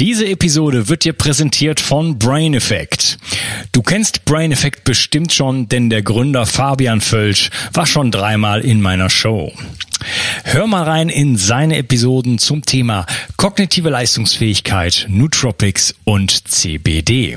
Diese Episode wird dir präsentiert von Brain Effect. Du kennst Brain Effect bestimmt schon, denn der Gründer Fabian Völsch war schon dreimal in meiner Show. Hör mal rein in seine Episoden zum Thema kognitive Leistungsfähigkeit, Nootropics und CBD.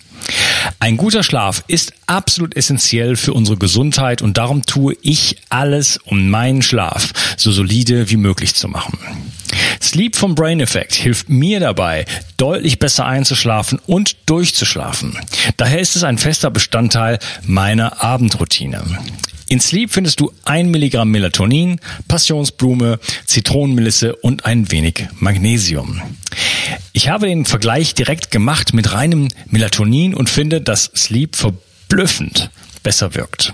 Ein guter Schlaf ist absolut essentiell für unsere Gesundheit und darum tue ich alles, um meinen Schlaf so solide wie möglich zu machen. Sleep vom Brain Effect hilft mir dabei, deutlich besser einzuschlafen und durchzuschlafen. Daher ist es ein fester Bestandteil meiner Abendroutine. In Sleep findest du ein Milligramm Melatonin, Passionsblume, Zitronenmelisse und ein wenig Magnesium. Ich habe den Vergleich direkt gemacht mit reinem Melatonin und finde, dass Sleep verblüffend besser wirkt.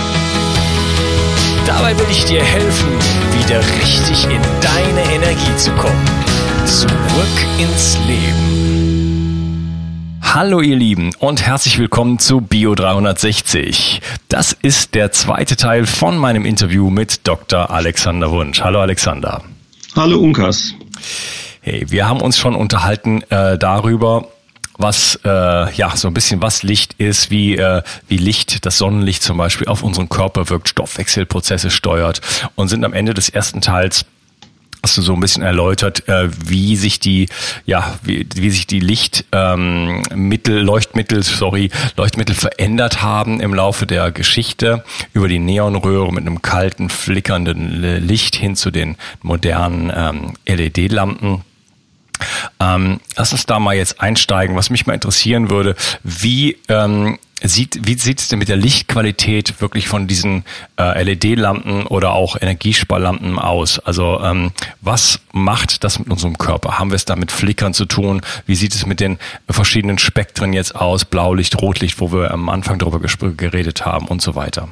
Dabei will ich dir helfen, wieder richtig in deine Energie zu kommen. Zurück ins Leben. Hallo ihr Lieben und herzlich willkommen zu Bio 360. Das ist der zweite Teil von meinem Interview mit Dr. Alexander Wunsch. Hallo Alexander. Hallo Unkas. Hey, wir haben uns schon unterhalten äh, darüber, was äh, ja so ein bisschen was Licht ist, wie äh, wie Licht, das Sonnenlicht zum Beispiel auf unseren Körper wirkt, Stoffwechselprozesse steuert und sind am Ende des ersten Teils hast du so ein bisschen erläutert, äh, wie sich die, ja, wie, wie sich die Lichtmittel, ähm, Leuchtmittel, sorry, Leuchtmittel verändert haben im Laufe der Geschichte über die Neonröhre mit einem kalten, flickernden Licht hin zu den modernen ähm, LED-Lampen. Ähm, lass uns da mal jetzt einsteigen. Was mich mal interessieren würde, wie ähm, sieht, wie sieht es denn mit der Lichtqualität wirklich von diesen äh, LED-Lampen oder auch Energiesparlampen aus? Also ähm, was macht das mit unserem Körper? Haben wir es da mit Flickern zu tun? Wie sieht es mit den verschiedenen Spektren jetzt aus? Blaulicht, Rotlicht, wo wir am Anfang darüber geredet haben und so weiter.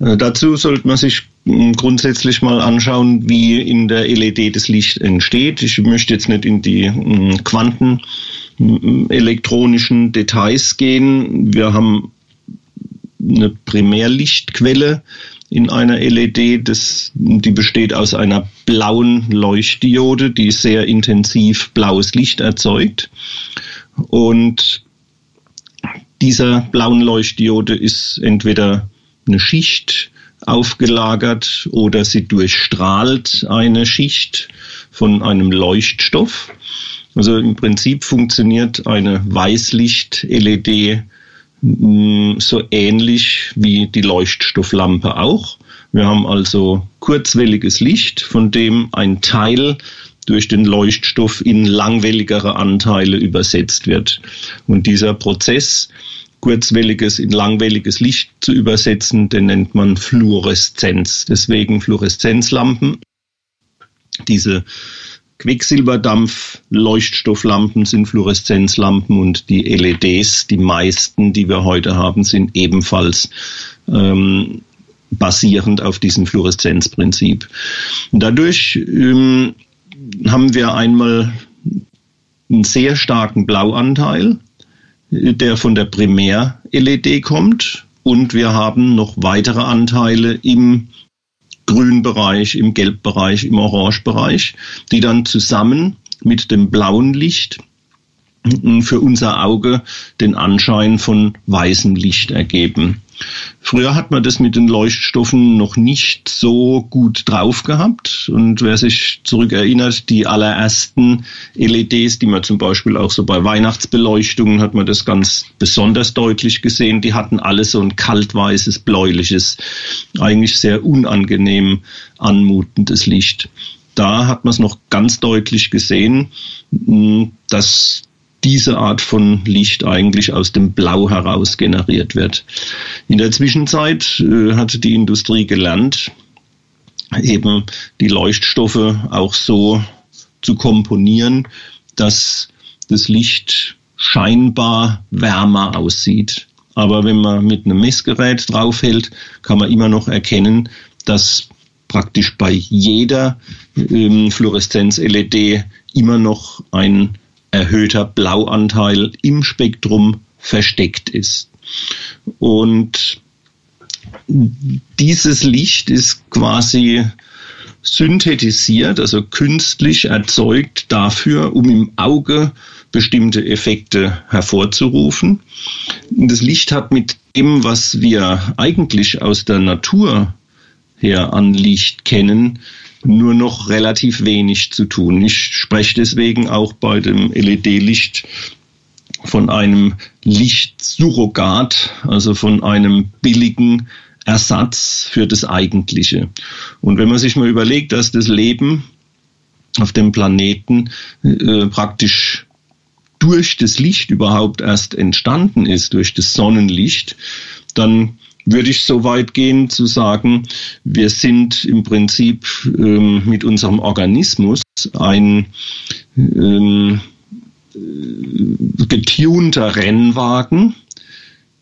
Äh, dazu sollte man sich hm, grundsätzlich mal anschauen, wie in der LED das Licht entsteht. Ich möchte jetzt nicht in die hm, Quanten elektronischen Details gehen. Wir haben eine Primärlichtquelle in einer LED, das, die besteht aus einer blauen Leuchtdiode, die sehr intensiv blaues Licht erzeugt. Und dieser blauen Leuchtdiode ist entweder eine Schicht aufgelagert oder sie durchstrahlt eine Schicht von einem Leuchtstoff. Also im Prinzip funktioniert eine Weißlicht-LED mm, so ähnlich wie die Leuchtstofflampe auch. Wir haben also kurzwelliges Licht, von dem ein Teil durch den Leuchtstoff in langwelligere Anteile übersetzt wird. Und dieser Prozess, kurzwelliges in langwelliges Licht zu übersetzen, den nennt man Fluoreszenz. Deswegen Fluoreszenzlampen. Diese Quecksilberdampf-Leuchtstofflampen sind Fluoreszenzlampen und die LEDs, die meisten, die wir heute haben, sind ebenfalls ähm, basierend auf diesem Fluoreszenzprinzip. dadurch ähm, haben wir einmal einen sehr starken Blauanteil, der von der Primär-LED kommt Und wir haben noch weitere Anteile im Grünbereich, im Gelbbereich, im Orangebereich, die dann zusammen mit dem blauen Licht für unser Auge den Anschein von weißem Licht ergeben. Früher hat man das mit den Leuchtstoffen noch nicht so gut drauf gehabt. Und wer sich zurückerinnert, die allerersten LEDs, die man zum Beispiel auch so bei Weihnachtsbeleuchtungen hat man das ganz besonders deutlich gesehen, die hatten alle so ein kaltweißes, bläuliches, eigentlich sehr unangenehm anmutendes Licht da hat man es noch ganz deutlich gesehen, dass diese Art von Licht eigentlich aus dem Blau heraus generiert wird. In der Zwischenzeit äh, hat die Industrie gelernt, eben die Leuchtstoffe auch so zu komponieren, dass das Licht scheinbar wärmer aussieht. Aber wenn man mit einem Messgerät draufhält, kann man immer noch erkennen, dass praktisch bei jeder ähm, Fluoreszenz-LED immer noch ein erhöhter Blauanteil im Spektrum versteckt ist. Und dieses Licht ist quasi synthetisiert, also künstlich erzeugt dafür, um im Auge bestimmte Effekte hervorzurufen. Das Licht hat mit dem, was wir eigentlich aus der Natur her an Licht kennen, nur noch relativ wenig zu tun. Ich spreche deswegen auch bei dem LED-Licht von einem Lichtsurrogat, also von einem billigen Ersatz für das Eigentliche. Und wenn man sich mal überlegt, dass das Leben auf dem Planeten äh, praktisch durch das Licht überhaupt erst entstanden ist, durch das Sonnenlicht, dann würde ich so weit gehen zu sagen, wir sind im Prinzip ähm, mit unserem Organismus ein ähm, getunter Rennwagen,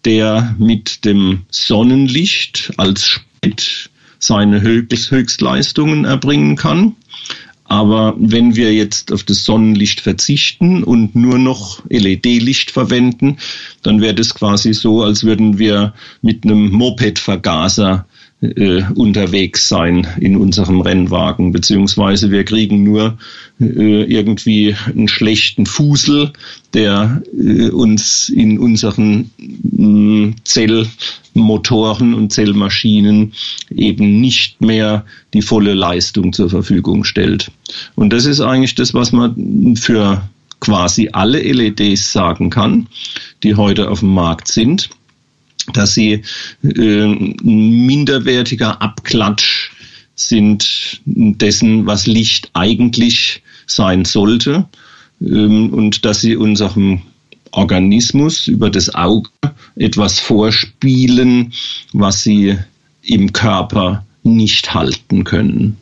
der mit dem Sonnenlicht als Sprit seine Höchstleistungen erbringen kann. Aber wenn wir jetzt auf das Sonnenlicht verzichten und nur noch LED-Licht verwenden, dann wäre das quasi so, als würden wir mit einem Moped-Vergaser äh, unterwegs sein in unserem Rennwagen, beziehungsweise wir kriegen nur äh, irgendwie einen schlechten Fusel, der äh, uns in unseren mh, mm, Zellmotoren und Zellmaschinen eben nicht mehr die volle Leistung zur Verfügung stellt. Und das ist eigentlich das, was man für quasi alle LEDs sagen kann, die heute auf dem Markt sind dass sie äh, ein minderwertiger Abklatsch sind dessen, was Licht eigentlich sein sollte ähm, und dass sie unserem Organismus über das Auge etwas vorspielen, was sie im Körper nicht halten können.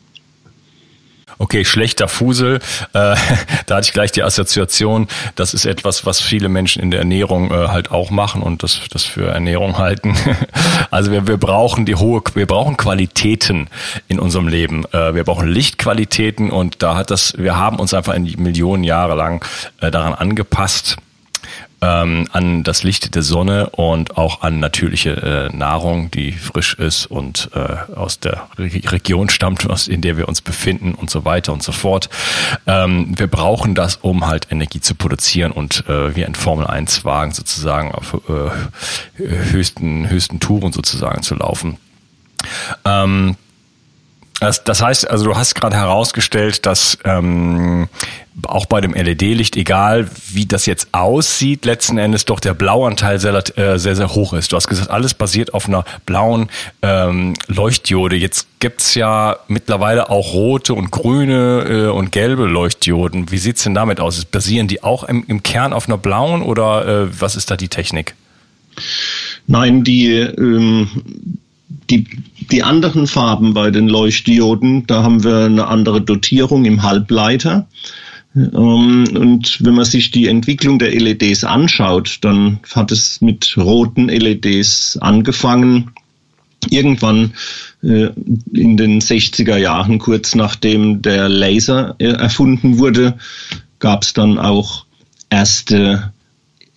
Okay, schlechter Fusel. Äh, da hatte ich gleich die Assoziation. Das ist etwas, was viele Menschen in der Ernährung äh, halt auch machen und das, das für Ernährung halten. also wir, wir brauchen die hohe, wir brauchen Qualitäten in unserem Leben. Äh, wir brauchen Lichtqualitäten und da hat das, wir haben uns einfach in Millionen Jahre lang äh, daran angepasst ähm, an das Licht der Sonne und auch an natürliche äh, Nahrung, die frisch ist und äh, aus der Re Region stammt, aus, in der wir uns befinden und so weiter und so fort. Ähm, wir brauchen das, um halt Energie zu produzieren und äh, wie ein Formel-1-Wagen sozusagen auf äh, höchsten, höchsten Touren sozusagen zu laufen. Ähm, das, das heißt, also du hast gerade herausgestellt, dass ähm, auch bei dem LED-Licht, egal wie das jetzt aussieht, letzten Endes doch der Blauanteil sehr, äh, sehr, sehr hoch ist. Du hast gesagt, alles basiert auf einer blauen ähm, Leuchtdiode. Jetzt gibt's ja mittlerweile auch rote und grüne äh, und gelbe Leuchtdioden. Wie sieht's denn damit aus? Basieren die auch im, im Kern auf einer blauen oder äh, was ist da die Technik? Nein, die ähm, die, die anderen Farben bei den Leuchtdioden, da haben wir eine andere Dotierung im Halbleiter. Ähm, und wenn man sich die Entwicklung der LEDs anschaut, dann hat es mit roten LEDs angefangen. Irgendwann äh, in den 60er Jahren, kurz nachdem der Laser äh, erfunden wurde, gab es dann auch erste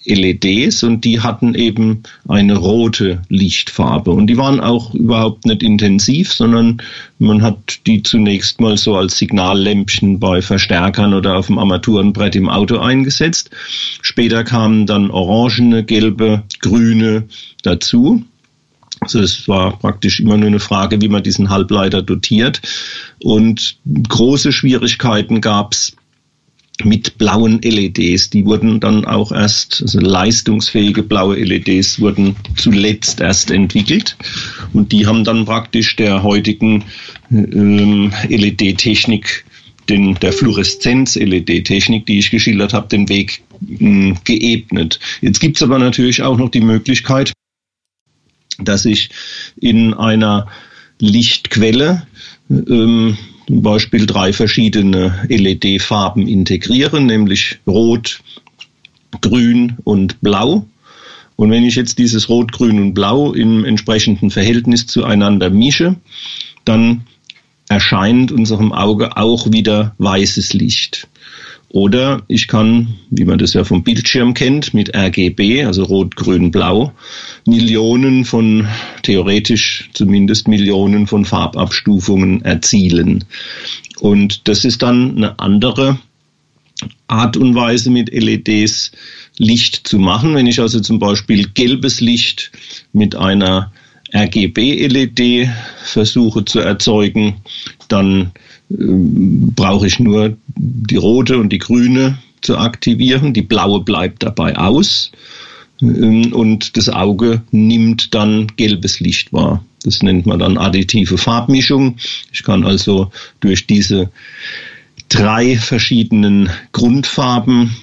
LEDs und die hatten eben eine rote Lichtfarbe und die waren auch überhaupt nicht intensiv, sondern man hat die zunächst mal so als Signallämpchen bei Verstärkern oder auf dem Armaturenbrett im Auto eingesetzt. Später kamen dann orangene, gelbe, grüne dazu. Also es war praktisch immer nur eine Frage, wie man diesen Halbleiter dotiert. Und große Schwierigkeiten gab es mit blauen LEDs. Die wurden dann auch erst, also leistungsfähige blaue LEDs wurden zuletzt erst entwickelt. Und die haben dann praktisch der heutigen ähm, LED-Technik, der Fluoreszenz-LED-Technik, die ich geschildert habe, den Weg äh, geebnet. Jetzt gibt's aber natürlich auch noch die Möglichkeit, dass ich in einer Lichtquelle ähm, zum Beispiel drei verschiedene LED-Farben integrieren, nämlich Rot, Grün und Blau. Und wenn ich jetzt dieses Rot, Grün und Blau im entsprechenden Verhältnis zueinander mische, dann erscheint unserem Auge auch wieder weißes Licht. Oder ich kann, wie man das ja vom Bildschirm kennt, mit RGB, also Rot, Grün, Blau, Millionen von, theoretisch zumindest Millionen von Farbabstufungen erzielen. Und das ist dann eine andere Art und Weise mit LEDs Licht zu machen. Wenn ich also zum Beispiel gelbes Licht mit einer RGB-LED versuche zu erzeugen, dann brauche ich nur die rote und die grüne zu aktivieren. Die blaue bleibt dabei aus ähm, und das Auge nimmt dann gelbes Licht wahr. Das nennt man dann additive Farbmischung. Ich kann also durch diese drei verschiedenen Grundfarben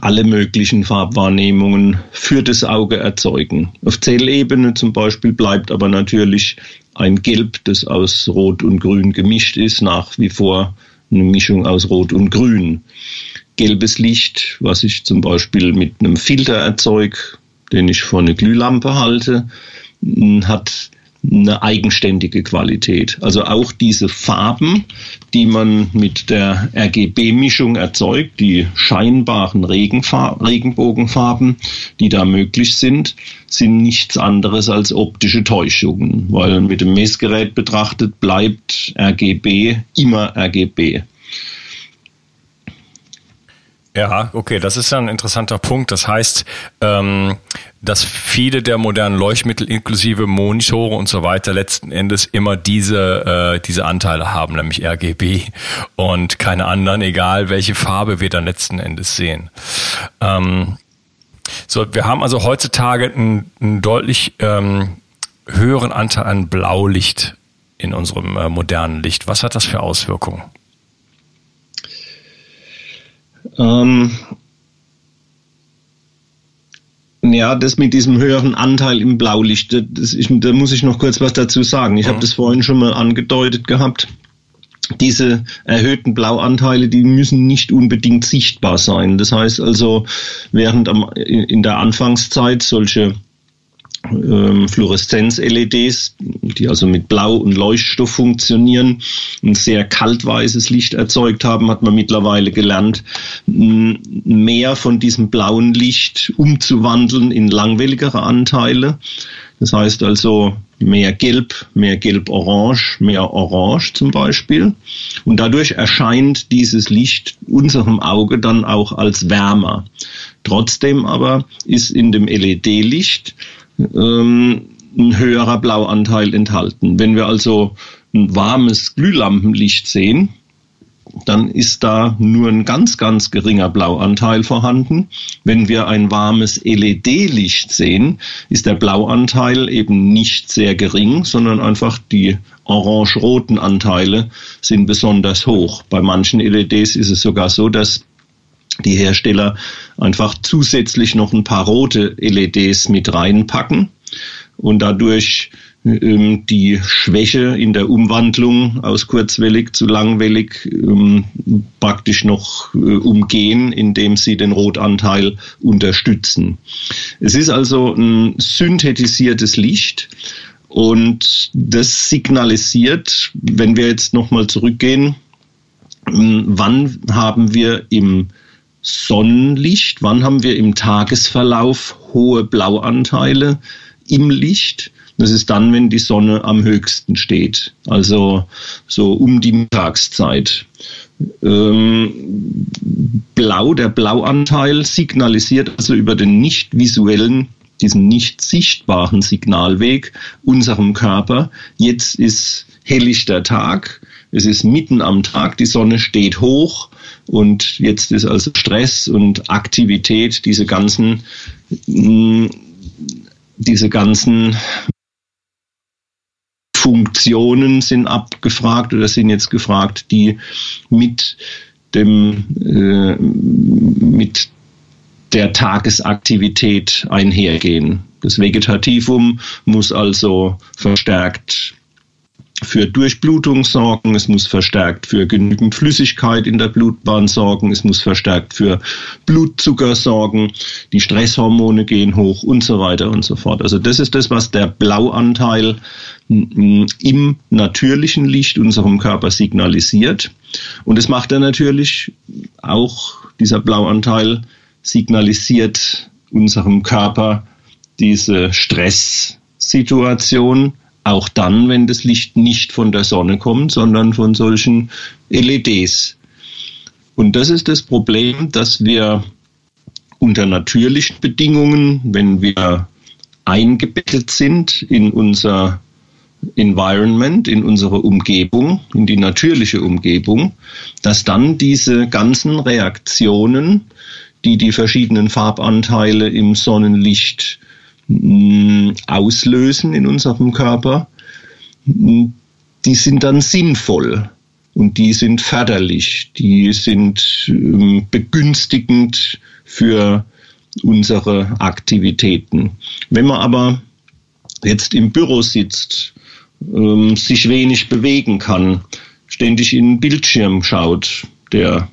alle möglichen Farbwahrnehmungen für das Auge erzeugen. Auf Zellebene zum Beispiel bleibt aber natürlich ein Gelb, das aus Rot und Grün gemischt ist, nach wie vor eine Mischung aus Rot und Grün. Gelbes Licht, was ich zum Beispiel mit einem Filter erzeuge, den ich vor eine Glühlampe halte, hat eine eigenständige Qualität. Also auch diese Farben, die man mit der RGB-Mischung erzeugt, die scheinbaren Regenbogenfarben, die da möglich sind, sind nichts anderes als optische Täuschungen, weil mit dem Messgerät betrachtet bleibt RGB immer RGB. Ja, okay, das ist ja ein interessanter Punkt. Das heißt, ähm, dass viele der modernen Leuchtmittel inklusive Monitore und so weiter letzten Endes immer diese, äh, diese Anteile haben, nämlich RGB und keine anderen, egal welche Farbe wir dann letzten Endes sehen. Ähm, so, wir haben also heutzutage einen, einen deutlich ähm, höheren Anteil an Blaulicht in unserem äh, modernen Licht. Was hat das für Auswirkungen? Ähm, ja, das mit diesem höheren Anteil im Blaulicht, das ist, da muss ich noch kurz was dazu sagen. Ich mhm. habe das vorhin schon mal angedeutet gehabt. Diese erhöhten Blauanteile, die müssen nicht unbedingt sichtbar sein. Das heißt also, während in der Anfangszeit solche ähm, Fluoreszenz-LEDs, die also mit Blau und Leuchtstoff funktionieren, ein sehr kaltweißes Licht erzeugt haben, hat man mittlerweile gelernt, mehr von diesem blauen Licht umzuwandeln in langwelligere Anteile. Das heißt also mehr Gelb, mehr Gelb-Orange, mehr Orange zum Beispiel. Und dadurch erscheint dieses Licht unserem Auge dann auch als wärmer. Trotzdem aber ist in dem LED-Licht ähm, ein höherer Blauanteil enthalten. Wenn wir also ein warmes Glühlampenlicht sehen, dann ist da nur ein ganz, ganz geringer Blauanteil vorhanden. Wenn wir ein warmes LED-Licht sehen, ist der Blauanteil eben nicht sehr gering, sondern einfach die orange-roten Anteile sind besonders hoch. Bei manchen LEDs ist es sogar so, dass die Hersteller einfach zusätzlich noch ein paar rote LEDs mit reinpacken und dadurch ähm, die Schwäche in der Umwandlung aus kurzwellig zu langwellig ähm, praktisch noch äh, umgehen, indem sie den Rotanteil unterstützen. Es ist also ein synthetisiertes Licht und das signalisiert, wenn wir jetzt nochmal zurückgehen, ähm, wann haben wir im Sonnenlicht, wann haben wir im Tagesverlauf hohe Blauanteile im Licht? Das ist dann, wenn die Sonne am höchsten steht, also so um die Mittagszeit. Ähm, Blau, der Blauanteil signalisiert also über den nicht visuellen, diesen nicht sichtbaren Signalweg unserem Körper. Jetzt ist helllichter Tag, es ist mitten am Tag, die Sonne steht hoch und jetzt ist also Stress und Aktivität, diese ganzen, mm, diese ganzen Funktionen sind abgefragt oder sind jetzt gefragt, die mit dem, äh, mit der Tagesaktivität einhergehen. Das Vegetativum muss also verstärkt für Durchblutung sorgen, es muss verstärkt für genügend Flüssigkeit in der Blutbahn sorgen, es muss verstärkt für Blutzucker sorgen, die Stresshormone gehen hoch und so weiter und so fort. Also das ist das, was der Blauanteil im natürlichen Licht unserem Körper signalisiert. Und das macht er natürlich auch, dieser Blauanteil signalisiert unserem Körper diese Stresssituation auch dann, wenn das Licht nicht von der Sonne kommt, sondern von solchen LEDs. Und das ist das Problem, dass wir unter natürlichen Bedingungen, wenn wir eingebettet sind in unser Environment, in unsere Umgebung, in die natürliche Umgebung, dass dann diese ganzen Reaktionen, die die verschiedenen Farbanteile im Sonnenlicht auslösen in unserem Körper, mm, die sind dann sinnvoll und die sind förderlich, die sind ähm, begünstigend für unsere Aktivitäten. Wenn man aber jetzt im Büro sitzt, ähm, sich wenig bewegen kann, ständig in den Bildschirm schaut, der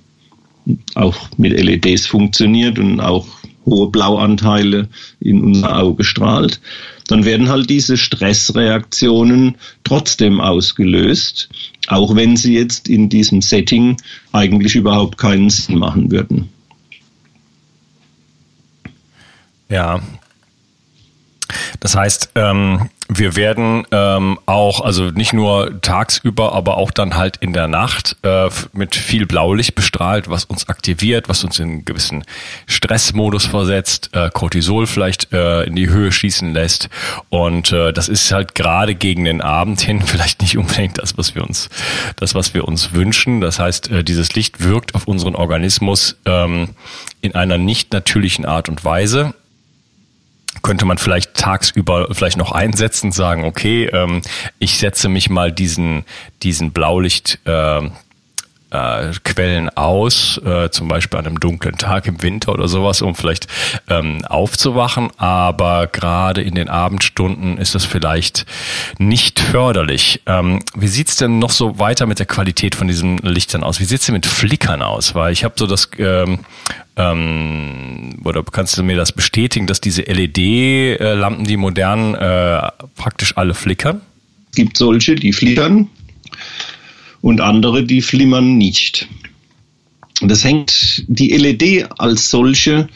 auch mit LEDs funktioniert und auch hohe Blauanteile in unser Auge strahlt, dann werden halt diese Stressreaktionen trotzdem ausgelöst, auch wenn sie jetzt in diesem Setting eigentlich überhaupt keinen Sinn machen würden. Ja, das heißt, ähm, wir werden ähm, auch, also nicht nur tagsüber, aber auch dann halt in der Nacht äh, mit viel Blaulicht bestrahlt, was uns aktiviert, was uns in einen gewissen Stressmodus versetzt, äh, Cortisol vielleicht äh, in die Höhe schießen lässt. Und äh, das ist halt gerade gegen den Abend hin vielleicht nicht unbedingt das, was wir uns, das, was wir uns wünschen. Das heißt, äh, dieses Licht wirkt auf unseren Organismus ähm, in einer nicht natürlichen Art und Weise könnte man vielleicht tagsüber vielleicht noch einsetzen, sagen, okay, ähm, ich setze mich mal diesen, diesen Blaulicht äh, äh, Quellen aus, äh, zum Beispiel an einem dunklen Tag im Winter oder sowas, um vielleicht ähm, aufzuwachen. Aber gerade in den Abendstunden ist das vielleicht nicht förderlich. Ähm, wie sieht's denn noch so weiter mit der Qualität von diesen Lichtern aus? Wie sieht's denn mit Flickern aus? Weil ich habe so das ähm, ähm, oder kannst du mir das bestätigen, dass diese LED-Lampen, die modernen, äh, praktisch alle flickern? Es gibt solche, die flickern und andere, die flimmern nicht. Das hängt, die LED als solche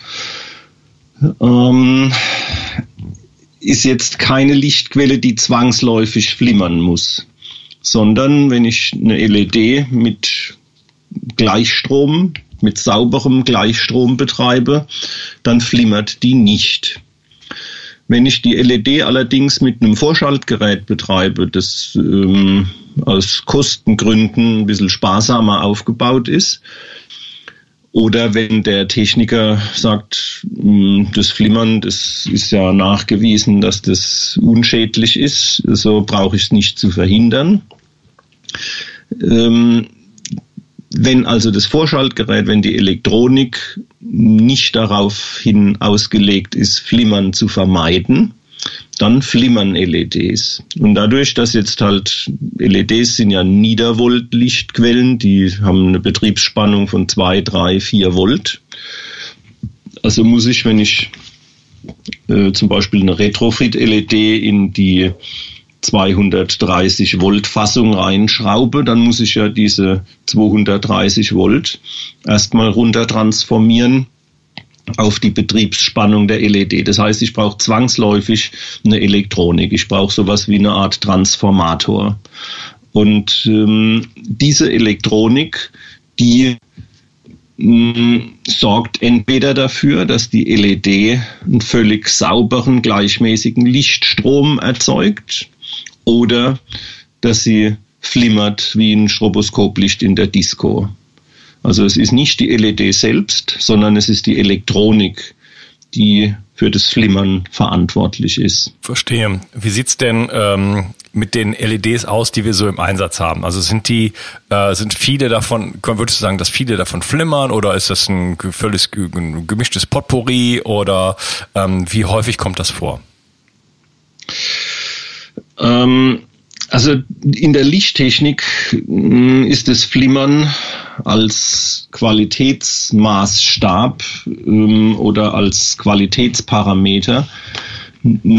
ähm, ist jetzt keine Lichtquelle, die zwangsläufig flimmern muss, sondern wenn ich eine LED mit Gleichstrom, mit sauberem Gleichstrom betreibe, dann flimmert die nicht. Wenn ich die LED allerdings mit einem Vorschaltgerät betreibe, das ähm, aus Kostengründen ein bisschen sparsamer aufgebaut ist, oder wenn der Techniker sagt, hm, das Flimmern, das ist ja nachgewiesen, dass das unschädlich ist, so brauche ich es nicht zu verhindern. Ähm, wenn also das Vorschaltgerät, wenn die Elektronik nicht darauf hin ausgelegt ist, Flimmern zu vermeiden, dann flimmern LEDs. Und dadurch, dass jetzt halt LEDs sind ja Niedervolt-Lichtquellen, die haben eine Betriebsspannung von 2, 3, 4 Volt. Also muss ich, wenn ich äh, zum Beispiel eine Retrofit-LED in die 230 Volt Fassung reinschraube, dann muss ich ja diese 230 Volt erstmal runter transformieren auf die Betriebsspannung der LED. Das heißt, ich brauche zwangsläufig eine Elektronik. Ich brauche sowas wie eine Art Transformator. Und ähm, diese Elektronik, die mh, sorgt entweder dafür, dass die LED einen völlig sauberen, gleichmäßigen Lichtstrom erzeugt oder dass sie flimmert wie ein Stroboskoplicht in der Disco. Also es ist nicht die LED selbst, sondern es ist die Elektronik, die für das Flimmern verantwortlich ist. Verstehe. Wie sieht's denn ähm, mit den LEDs aus, die wir so im Einsatz haben? Also sind die, äh, sind viele davon, würdest du sagen, dass viele davon flimmern oder ist das ein völlig gemischtes Potpourri oder ähm, wie häufig kommt das vor? Ähm, also in der Lichttechnik mm, ist das Flimmern als Qualitätsmaßstab ähm, oder als Qualitätsparameter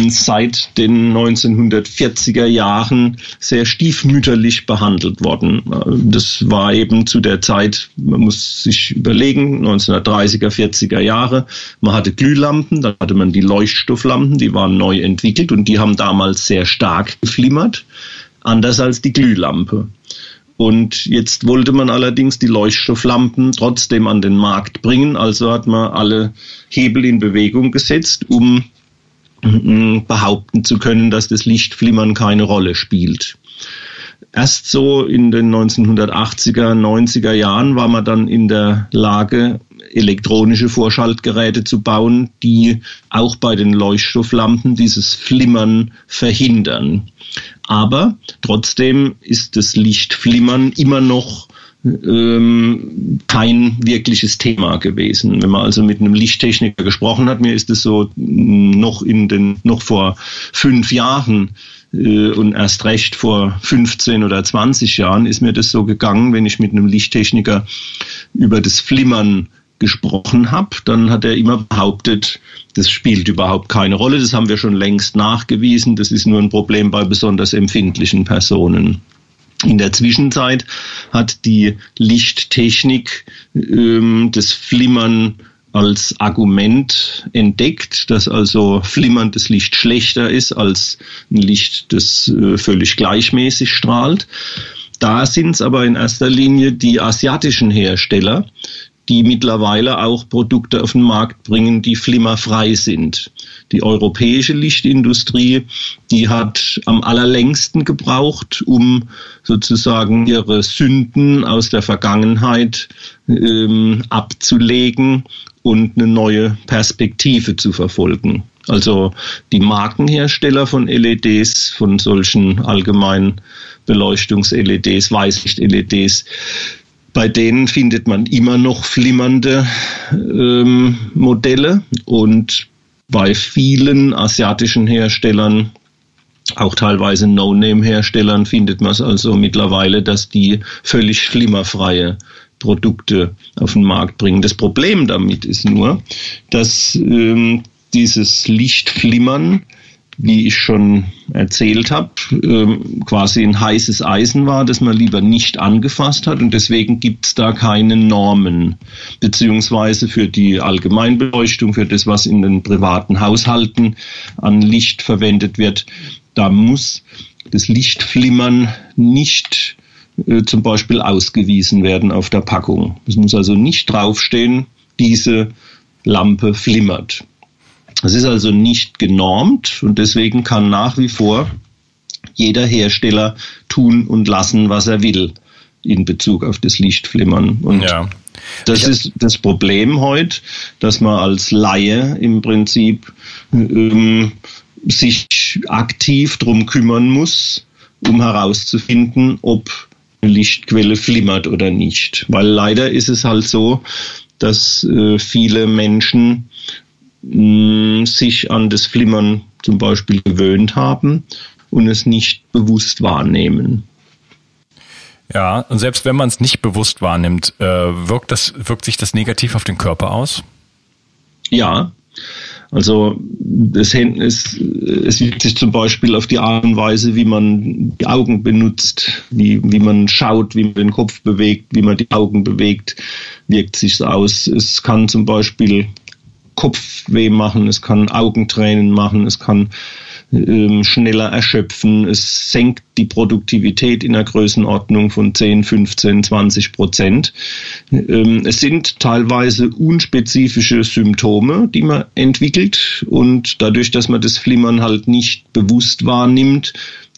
seit den 1940er Jahren sehr stiefmütterlich behandelt worden. Das war eben zu der Zeit, man muss sich überlegen, 1930er, 40er Jahre, man hatte Glühlampen, dann hatte man die Leuchtstofflampen, die waren neu entwickelt und die haben damals sehr stark geflimmert, anders als die Glühlampe. Und jetzt wollte man allerdings die Leuchtstofflampen trotzdem an den Markt bringen. Also hat man alle Hebel in Bewegung gesetzt, um mm, behaupten zu können, dass das Lichtflimmern keine Rolle spielt. Erst so in den 1980er, 90er Jahren war man dann in der Lage, elektronische Vorschaltgeräte zu bauen, die auch bei den Leuchtstofflampen dieses Flimmern verhindern. Aber trotzdem ist das Lichtflimmern immer noch ähm, kein wirkliches Thema gewesen. Wenn man also mit einem Lichttechniker gesprochen hat, mir ist es so noch in den noch vor fünf Jahren äh, und erst recht vor 15 oder 20 Jahren ist mir das so gegangen, wenn ich mit einem Lichttechniker über das Flimmern gesprochen habe, dann hat er immer behauptet, das spielt überhaupt keine Rolle. Das haben wir schon längst nachgewiesen. Das ist nur ein Problem bei besonders empfindlichen Personen. In der Zwischenzeit hat die Lichttechnik ähm, das Flimmern als Argument entdeckt, dass also flimmerndes Licht schlechter ist als ein Licht, das äh, völlig gleichmäßig strahlt. Da sind es aber in erster Linie die asiatischen Hersteller, die mittlerweile auch Produkte auf den Markt bringen, die flimmerfrei sind. Die europäische Lichtindustrie, die hat am allerlängsten gebraucht, um sozusagen ihre Sünden aus der Vergangenheit ähm, abzulegen und eine neue Perspektive zu verfolgen. Also die Markenhersteller von LEDs, von solchen allgemeinen Beleuchtungs-LEDs, Weißlicht-LEDs, bei denen findet man immer noch flimmernde ähm, Modelle und bei vielen asiatischen Herstellern, auch teilweise No-Name-Herstellern, findet man es also mittlerweile, dass die völlig flimmerfreie Produkte auf den Markt bringen. Das Problem damit ist nur, dass ähm, dieses Lichtflimmern wie ich schon erzählt habe, ähm, quasi ein heißes Eisen war, das man lieber nicht angefasst hat. Und deswegen gibt es da keine Normen, beziehungsweise für die Allgemeinbeleuchtung, für das, was in den privaten Haushalten an Licht verwendet wird, da muss das Lichtflimmern nicht äh, zum Beispiel ausgewiesen werden auf der Packung. Es muss also nicht draufstehen, diese Lampe flimmert. Es ist also nicht genormt und deswegen kann nach wie vor jeder Hersteller tun und lassen, was er will in Bezug auf das Lichtflimmern. Und ja. das ist das Problem heute, dass man als Laie im Prinzip ähm, sich aktiv drum kümmern muss, um herauszufinden, ob eine Lichtquelle flimmert oder nicht. Weil leider ist es halt so, dass äh, viele Menschen mh, sich an das Flimmern zum Beispiel gewöhnt haben und es nicht bewusst wahrnehmen. Ja, und selbst wenn man es nicht bewusst wahrnimmt, äh, wirkt, das, wirkt sich das negativ auf den Körper aus? Ja, Also es, es, es wirkt sich zum Beispiel auf die Art und Weise, wie man die Augen benutzt, wie, wie man schaut, wie man den Kopf bewegt, wie man die Augen bewegt, wirkt sich aus. Es kann zum Beispiel Kopfweh machen, es kann Augentränen machen, es kann ähm, schneller erschöpfen. Es senkt die Produktivität in der Größenordnung von 10, 15, 20 Prozent. Ähm, es sind teilweise unspezifische Symptome, die man entwickelt und dadurch, dass man das Flimmern halt nicht bewusst wahrnimmt,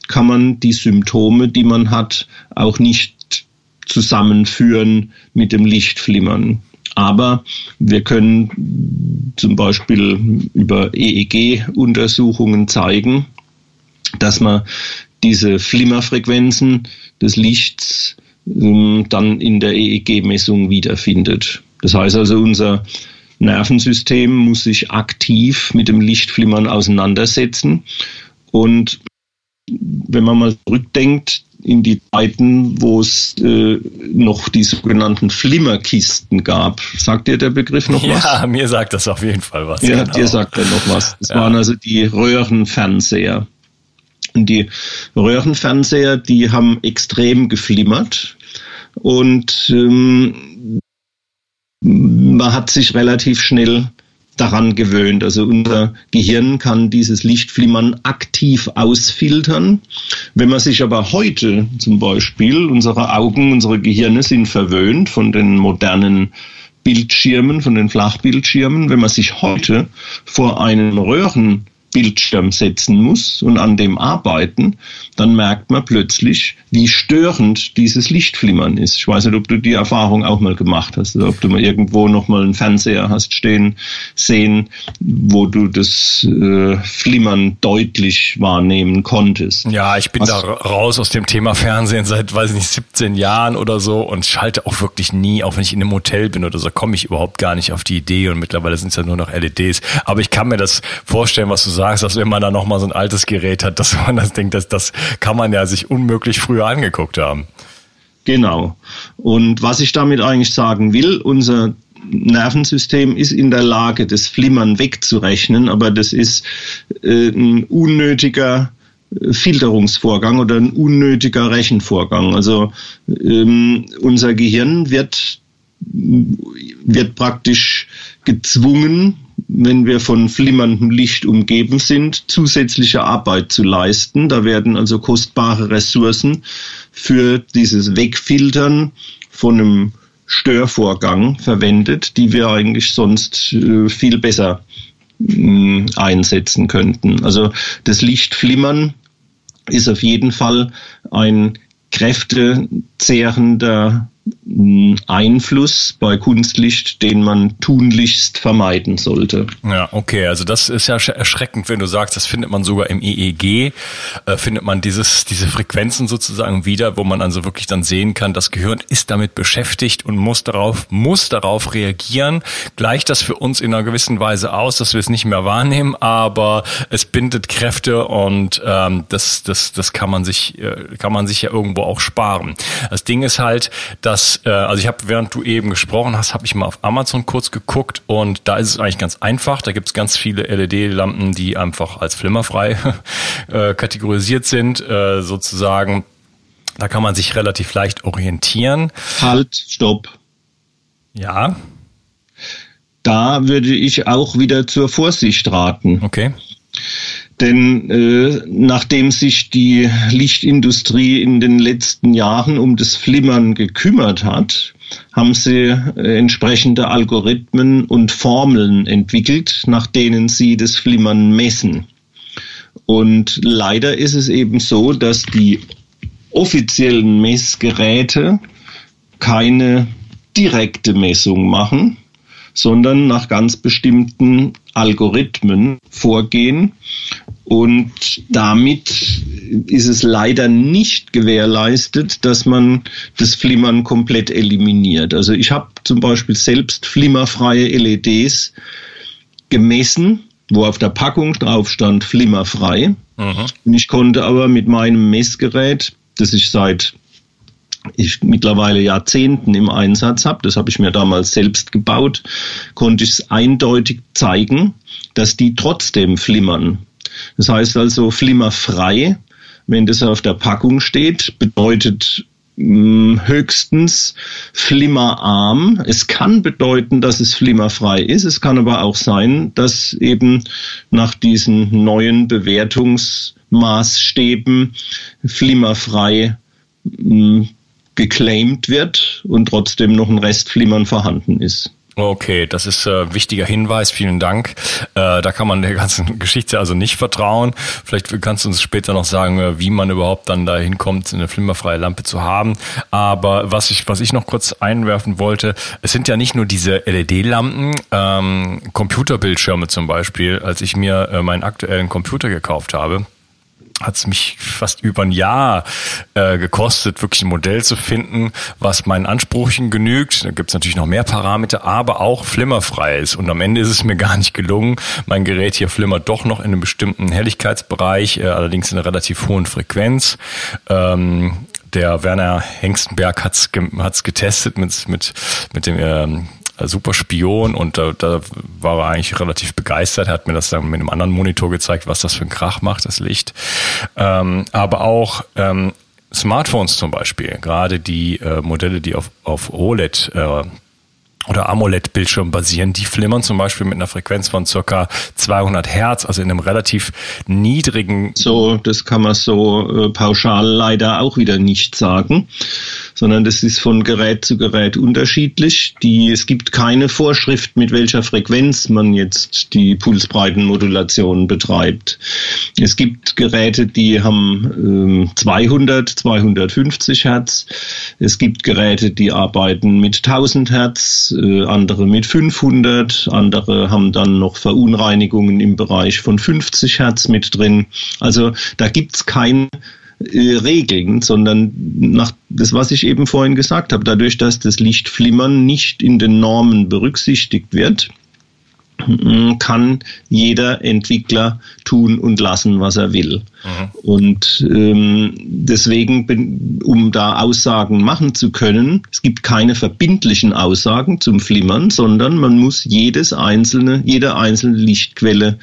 kann man die Symptome, die man hat, auch nicht zusammenführen mit dem Lichtflimmern. Aber wir können zum Beispiel über EEG-Untersuchungen zeigen, dass man diese Flimmerfrequenzen des Lichts ähm, dann in der EEG-Messung wiederfindet. Das heißt also, unser Nervensystem muss sich aktiv mit dem Lichtflimmern auseinandersetzen. Und wenn man mal zurückdenkt, in die Zeiten, wo es äh, noch die sogenannten Flimmerkisten gab. Sagt dir der Begriff noch was? Ja, mir sagt das auf jeden Fall was. Ja, genau. dir sagt er noch was. Das ja. waren also die Röhrenfernseher. Und die Röhrenfernseher, die haben extrem geflimmert und ähm, man hat sich relativ schnell daran gewöhnt. Also unser Gehirn kann dieses Lichtflimmern aktiv ausfiltern. Wenn man sich aber heute zum Beispiel, unsere Augen, unsere Gehirne sind verwöhnt von den modernen Bildschirmen, von den Flachbildschirmen, wenn man sich heute vor einen Röhren Bildschirm setzen muss und an dem arbeiten, dann merkt man plötzlich, wie störend dieses Lichtflimmern ist. Ich weiß nicht, ob du die Erfahrung auch mal gemacht hast, oder ob du mal irgendwo noch mal einen Fernseher hast stehen sehen, wo du das äh, Flimmern deutlich wahrnehmen konntest. Ja, ich bin Was? da raus aus dem Thema Fernsehen seit, weiß ich nicht, 17 Jahren oder so und schalte auch wirklich nie, auch wenn ich in einem Hotel bin oder so, komme ich überhaupt gar nicht auf die Idee und mittlerweile sind es ja nur noch LEDs. Aber ich kann mir das vorstellen, was du sagst sagst, dass wenn man da nochmal so ein altes Gerät hat, dass man das denkt, dass das kann man ja sich unmöglich früher angeguckt haben. Genau. Und was ich damit eigentlich sagen will, unser Nervensystem ist in der Lage, das Flimmern wegzurechnen, aber das ist äh, ein unnötiger äh, Filterungsvorgang oder ein unnötiger Rechenvorgang. Also ähm, unser Gehirn wird, wird praktisch gezwungen, wenn wir von flimmerndem Licht umgeben sind, zusätzliche Arbeit zu leisten. Da werden also kostbare Ressourcen für dieses Wegfiltern von einem Störvorgang verwendet, die wir eigentlich sonst äh, viel besser äh, einsetzen könnten. Also das Lichtflimmern ist auf jeden Fall ein kräftezehrender Einfluss bei Kunstlicht, den man tunlichst vermeiden sollte. Ja, okay, also das ist ja erschreckend, wenn du sagst, das findet man sogar im EEG, äh, findet man dieses, diese Frequenzen sozusagen wieder, wo man also wirklich dann sehen kann, das Gehirn ist damit beschäftigt und muss darauf, muss darauf reagieren, gleicht das für uns in einer gewissen Weise aus, dass wir es nicht mehr wahrnehmen, aber es bindet Kräfte und ähm, das, das, das kann man sich, äh, kann man sich ja irgendwo auch sparen. Das Ding ist halt, dass dass, äh, also ich habe, während du eben gesprochen hast, habe ich mal auf Amazon kurz geguckt und da ist es eigentlich ganz einfach. Da gibt es ganz viele LED-Lampen, die einfach als flimmerfrei äh, kategorisiert sind, äh, sozusagen. Da kann man sich relativ leicht orientieren. Halt, stopp. Ja. Da würde ich auch wieder zur Vorsicht raten. Okay. Denn äh, nachdem sich die Lichtindustrie in den letzten Jahren um das Flimmern gekümmert hat, haben sie äh, entsprechende Algorithmen und Formeln entwickelt, nach denen sie das Flimmern messen. Und leider ist es eben so, dass die offiziellen Messgeräte keine direkte Messung machen, sondern nach ganz bestimmten Algorithmen vorgehen. Und damit ist es leider nicht gewährleistet, dass man das Flimmern komplett eliminiert. Also ich habe zum Beispiel selbst flimmerfreie LEDs gemessen, wo auf der Packung drauf stand flimmerfrei. Mhm. Und ich konnte aber mit meinem Messgerät, das ich seit ich mittlerweile Jahrzehnten im Einsatz habe, das habe ich mir damals selbst gebaut, konnte ich es eindeutig zeigen, dass die trotzdem flimmern. Das heißt also flimmerfrei, wenn das auf der Packung steht, bedeutet hm, höchstens flimmerarm. Es kann bedeuten, dass es flimmerfrei ist. Es kann aber auch sein, dass eben nach diesen neuen Bewertungsmaßstäben flimmerfrei hm, geclaimed wird und trotzdem noch ein Restflimmern vorhanden ist. Okay, das ist äh, wichtiger Hinweis. Vielen Dank. Äh, da kann man der ganzen Geschichte also nicht vertrauen. Vielleicht kannst du uns später noch sagen, äh, wie man überhaupt dann da hinkommt, eine flimmerfreie Lampe zu haben. Aber was ich, was ich noch kurz einwerfen wollte, es sind ja nicht nur diese LED-Lampen, ähm, Computerbildschirme zum Beispiel. Als ich mir äh, meinen aktuellen Computer gekauft habe, hat es mich fast über ein Jahr äh, gekostet, wirklich ein Modell zu finden, was meinen Ansprüchen genügt. Da gibt es natürlich noch mehr Parameter, aber auch flimmerfrei ist. Und am Ende ist es mir gar nicht gelungen. Mein Gerät hier flimmert doch noch in einem bestimmten Helligkeitsbereich, äh, allerdings in einer relativ hohen Frequenz. Ähm, der Werner Hengstenberg hat's, ge hat's getestet mit, mit, mit dem ähm, äh, super Spion und da, da war er eigentlich relativ begeistert, er hat mir das dann mit einem anderen Monitor gezeigt, was das für ein Krach macht, das Licht. Ähm, aber auch ähm, Smartphones zum Beispiel, gerade die äh, Modelle, die auf, auf OLED äh, oder AMOLED-Bildschirm basieren, die flimmern zum Beispiel mit einer Frequenz von circa 200 Hertz, also in einem relativ niedrigen. So, das kann man so äh, pauschal leider auch wieder nicht sagen, sondern das ist von Gerät zu Gerät unterschiedlich. Die, es gibt keine Vorschrift, mit welcher Frequenz man jetzt die Pulsbreitenmodulation betreibt. Es gibt Geräte, die haben äh, 200, 250 Hertz. Es gibt Geräte, die arbeiten mit 1000 Hertz äh, andere mit 500, andere haben dann noch Verunreinigungen im Bereich von 50 Hertz mit drin. Also da gibt's keine äh, Regeln, sondern nach das, was ich eben vorhin gesagt habe, dadurch, dass das Lichtflimmern nicht in den Normen berücksichtigt wird, kann jeder Entwickler tun und lassen, was er will. Mhm. Und ähm, deswegen, um da Aussagen machen zu können, es gibt keine verbindlichen Aussagen zum Flimmern, sondern man muss jedes einzelne, jede einzelne Lichtquelle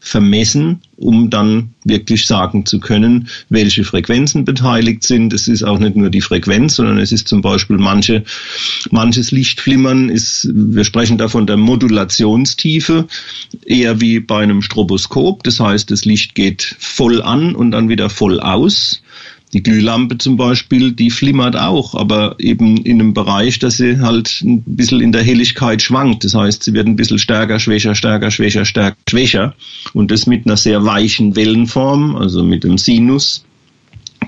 vermessen, um dann wirklich sagen zu können, welche Frequenzen beteiligt sind. Es ist auch nicht nur die Frequenz, sondern es ist zum Beispiel manche, manches Lichtflimmern ist, wir sprechen da von der Modulationstiefe, eher wie bei einem Stroboskop. Das heißt, das Licht geht voll an und dann wieder voll aus. Die Glühlampe zum Beispiel, die flimmert auch, aber eben in einem Bereich, dass sie halt ein bisschen in der Helligkeit schwankt. Das heißt, sie wird ein bisschen stärker, schwächer, stärker, schwächer, stärker, schwächer. Und das mit einer sehr weichen Wellenform, also mit dem Sinus.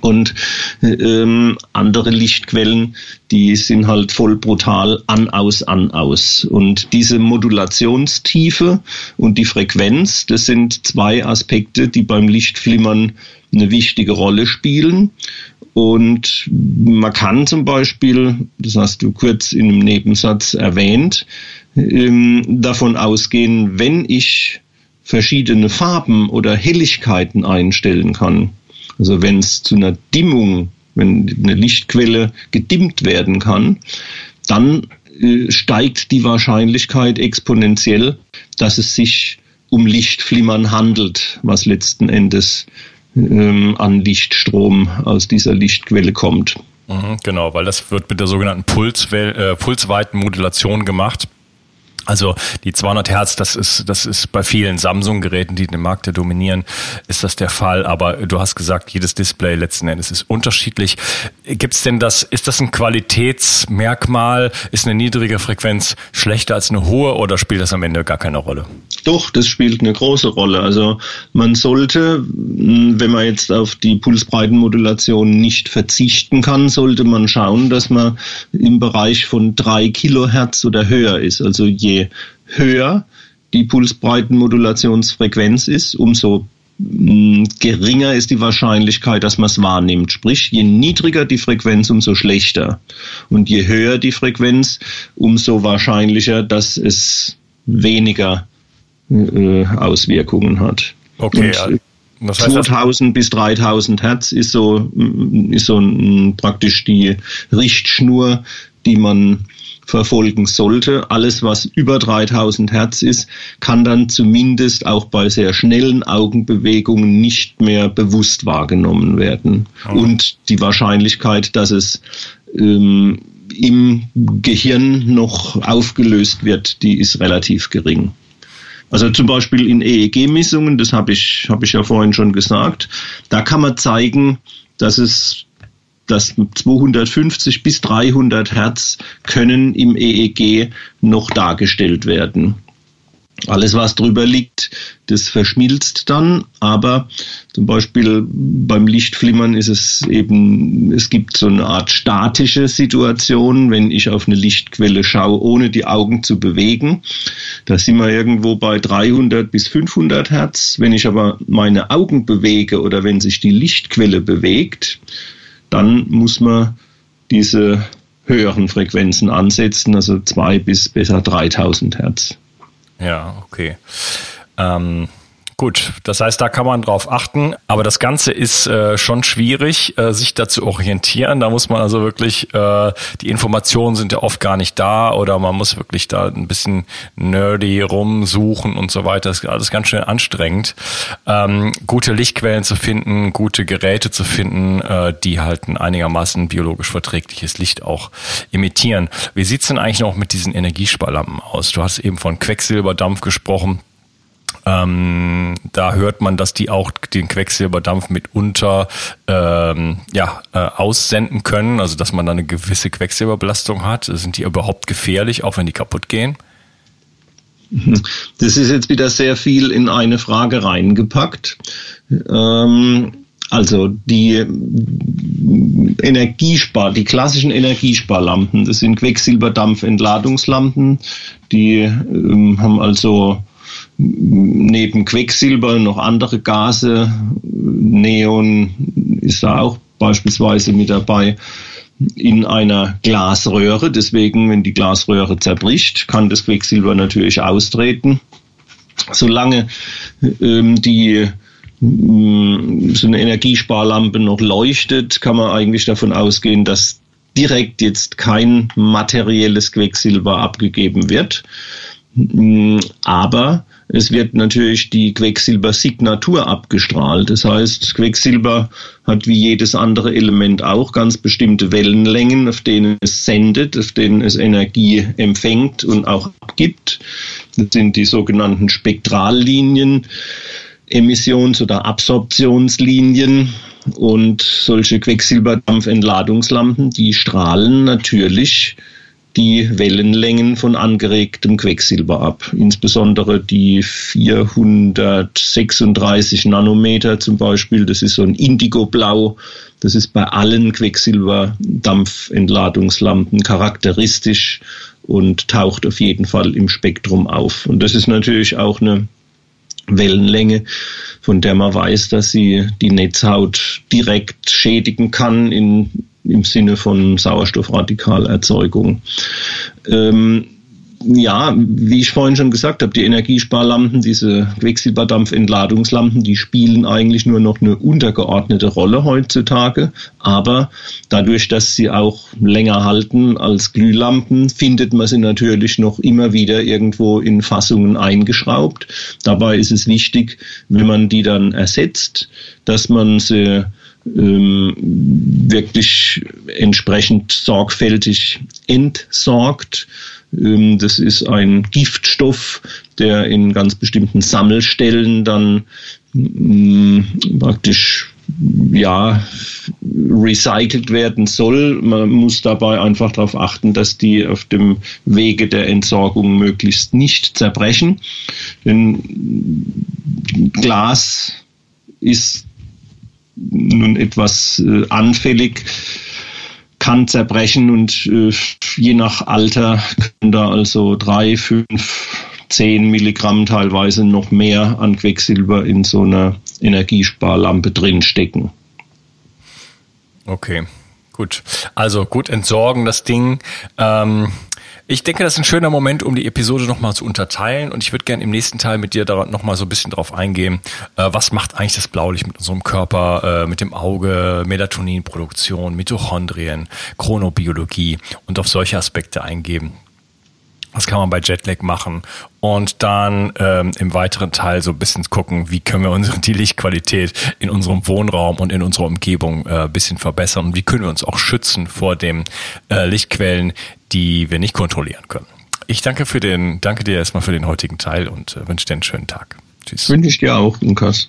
Und ähm, andere Lichtquellen, die sind halt voll brutal an, aus, an, aus. Und diese Modulationstiefe und die Frequenz, das sind zwei Aspekte, die beim Lichtflimmern eine wichtige Rolle spielen. Und man kann zum Beispiel, das hast du kurz in einem Nebensatz erwähnt, ähm, davon ausgehen, wenn ich verschiedene Farben oder Helligkeiten einstellen kann, also wenn es zu einer Dimmung, wenn eine Lichtquelle gedimmt werden kann, dann äh, steigt die Wahrscheinlichkeit exponentiell, dass es sich um Lichtflimmern handelt, was letzten Endes ähm, an Lichtstrom aus dieser Lichtquelle kommt. Mhm, genau, weil das wird mit der sogenannten äh, Pulsweitenmodulation gemacht. Also die 200 Hertz, das ist, das ist bei vielen Samsung-Geräten, die den Markt ja dominieren, ist das der Fall. Aber du hast gesagt, jedes Display letzten Endes ist unterschiedlich. Gibt's denn das, ist das ein Qualitätsmerkmal? Ist eine niedrige Frequenz schlechter als eine hohe oder spielt das am Ende gar keine Rolle? Doch, das spielt eine große Rolle. Also man sollte, wenn man jetzt auf die Pulsbreitenmodulation nicht verzichten kann, sollte man schauen, dass man im Bereich von drei Kilohertz oder höher ist. Also je höher die Pulsbreitenmodulationsfrequenz ist, umso mm, geringer ist die Wahrscheinlichkeit, dass man es wahrnimmt. Sprich, je niedriger die Frequenz, umso schlechter. Und je höher die Frequenz, umso wahrscheinlicher, dass es weniger äh, Auswirkungen hat. Okay. Und, Das heißt, 2000 bis 3000 Hertz ist so, ist so praktisch die Richtschnur, die man verfolgen sollte. Alles, was über 3000 Hertz ist, kann dann zumindest auch bei sehr schnellen Augenbewegungen nicht mehr bewusst wahrgenommen werden. Oh. Und die Wahrscheinlichkeit, dass es ähm, im Gehirn noch aufgelöst wird, die ist relativ gering. Also zum Beispiel in EEG-Messungen, das habe ich, hab ich ja vorhin schon gesagt, da kann man zeigen, dass es dass 250 bis 300 Hertz können im EEG noch dargestellt werden. Alles, was drüber liegt, das verschmilzt dann, aber zum Beispiel beim Lichtflimmern ist es eben, es gibt so eine Art statische Situation, wenn ich auf eine Lichtquelle schaue, ohne die Augen zu bewegen. Da sind wir irgendwo bei 300 bis 500 Hertz. Wenn ich aber meine Augen bewege oder wenn sich die Lichtquelle bewegt, dann muss man diese höheren Frequenzen ansetzen, also zwei bis besser 3000 Hertz. Ja, okay. Ähm, Gut, das heißt, da kann man drauf achten, aber das Ganze ist äh, schon schwierig, äh, sich da zu orientieren. Da muss man also wirklich, äh, die Informationen sind ja oft gar nicht da oder man muss wirklich da ein bisschen nerdy rumsuchen und so weiter. Das ist alles ganz schön anstrengend. Ähm, gute Lichtquellen zu finden, gute Geräte zu finden, äh, die halt ein einigermaßen biologisch verträgliches Licht auch imitieren. Wie sieht's denn eigentlich noch mit diesen Energiesparlampen aus? Du hast eben von Quecksilberdampf gesprochen. Ähm, da hört man, dass die auch den Quecksilberdampf mitunter ähm, ja, äh, aussenden können, also dass man da eine gewisse Quecksilberbelastung hat. Sind die überhaupt gefährlich, auch wenn die kaputt gehen? Das ist jetzt wieder sehr viel in eine Frage reingepackt. Ähm, also die Energiespar, die klassischen Energiesparlampen, das sind Quecksilberdampfentladungslampen, die ähm, haben also neben Quecksilber noch andere Gase. Neon ist da auch beispielsweise mit dabei in einer Glasröhre. Deswegen, wenn die Glasröhre zerbricht, kann das Quecksilber natürlich austreten. Solange ähm, die mm, so eine Energiesparlampe noch leuchtet, kann man eigentlich davon ausgehen, dass direkt jetzt kein materielles Quecksilber abgegeben wird. Mm, aber es wird natürlich die Quecksilber-Signatur abgestrahlt. Das heißt, Quecksilber hat wie jedes andere Element auch ganz bestimmte Wellenlängen, auf denen es sendet, auf denen es Energie empfängt und auch abgibt. Das sind die sogenannten Spektrallinien, Emissions- oder Absorptionslinien. Und solche Quecksilberdampfentladungslampen, die strahlen natürlich die Wellenlängen von angeregtem Quecksilber ab. Insbesondere die 436 Nanometer zum Beispiel, das ist so ein Indigoblau. Das ist bei allen Quecksilberdampfentladungslampen charakteristisch und taucht auf jeden Fall im Spektrum auf. Und das ist natürlich auch eine Wellenlänge, von der man weiß, dass sie die Netzhaut direkt schädigen kann in im Sinne von Sauerstoffradikalerzeugung. Ähm, ja, wie ich vorhin schon gesagt habe, die Energiesparlampen, diese Quecksilberdampfentladungslampen, die spielen eigentlich nur noch eine untergeordnete Rolle heutzutage. Aber dadurch, dass sie auch länger halten als Glühlampen, findet man sie natürlich noch immer wieder irgendwo in Fassungen eingeschraubt. Dabei ist es wichtig, wenn man die dann ersetzt, dass man sie ähm, wirklich entsprechend sorgfältig entsorgt. Ähm, das ist ein Giftstoff, der in ganz bestimmten Sammelstellen dann mh, mm, praktisch ja, recycelt werden soll. Man muss dabei einfach darauf achten, dass die auf dem Wege der Entsorgung möglichst nicht zerbrechen. Denn Glas ist nun etwas äh, anfällig, kann zerbrechen und äh, je nach Alter können da also drei, fünf, zehn Milligramm teilweise noch mehr an Quecksilber in so einer Energiesparlampe drinstecken. Okay, gut. Also gut entsorgen das Ding. Ähm Ich denke, das ist ein schöner Moment, um die Episode nochmal zu unterteilen. Und ich würde gerne im nächsten Teil mit dir nochmal so ein bisschen drauf eingehen. Äh, was macht eigentlich das Blaulicht mit unserem Körper, äh, mit dem Auge, Melatoninproduktion, Mitochondrien, Chronobiologie und auf solche Aspekte eingeben. Was kann man bei Jetlag machen? Und dann ähm, im weiteren Teil so ein bisschen gucken, wie können wir unsere, die Lichtqualität in unserem Wohnraum und in unserer Umgebung äh, bisschen verbessern und wie können wir uns auch schützen vor den äh, Lichtquellen, die wir nicht kontrollieren können. Ich danke für den, danke dir erstmal für den heutigen Teil und äh, wünsche dir einen schönen Tag. Tschüss. Wünsche ich dir auch, Lukas.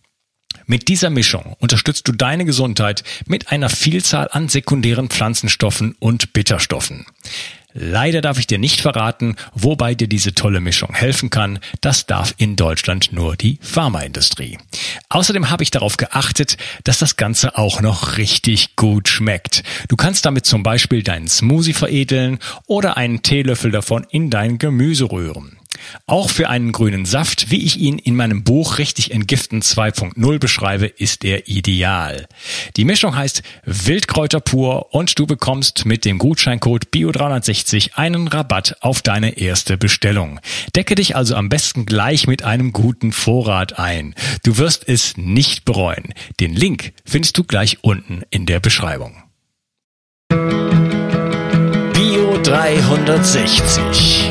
Mit dieser Mischung unterstützt du deine Gesundheit mit einer Vielzahl an sekundären Pflanzenstoffen und Bitterstoffen. Leider darf ich dir nicht verraten, wobei dir diese tolle Mischung helfen kann. Das darf in Deutschland nur die Pharmaindustrie. Außerdem habe ich darauf geachtet, dass das Ganze auch noch richtig gut schmeckt. Du kannst damit zum Beispiel deinen Smoothie veredeln oder einen Teelöffel davon in dein Gemüse rühren. Auch für einen grünen Saft, wie ich ihn in meinem Buch Richtig Entgiften 2.0 beschreibe, ist er ideal. Die Mischung heißt Wildkräuter pur und du bekommst mit dem Gutscheincode BIO360 einen Rabatt auf deine erste Bestellung. Decke dich also am besten gleich mit einem guten Vorrat ein. Du wirst es nicht bereuen. Den Link findest du gleich unten in der Beschreibung. Bio 360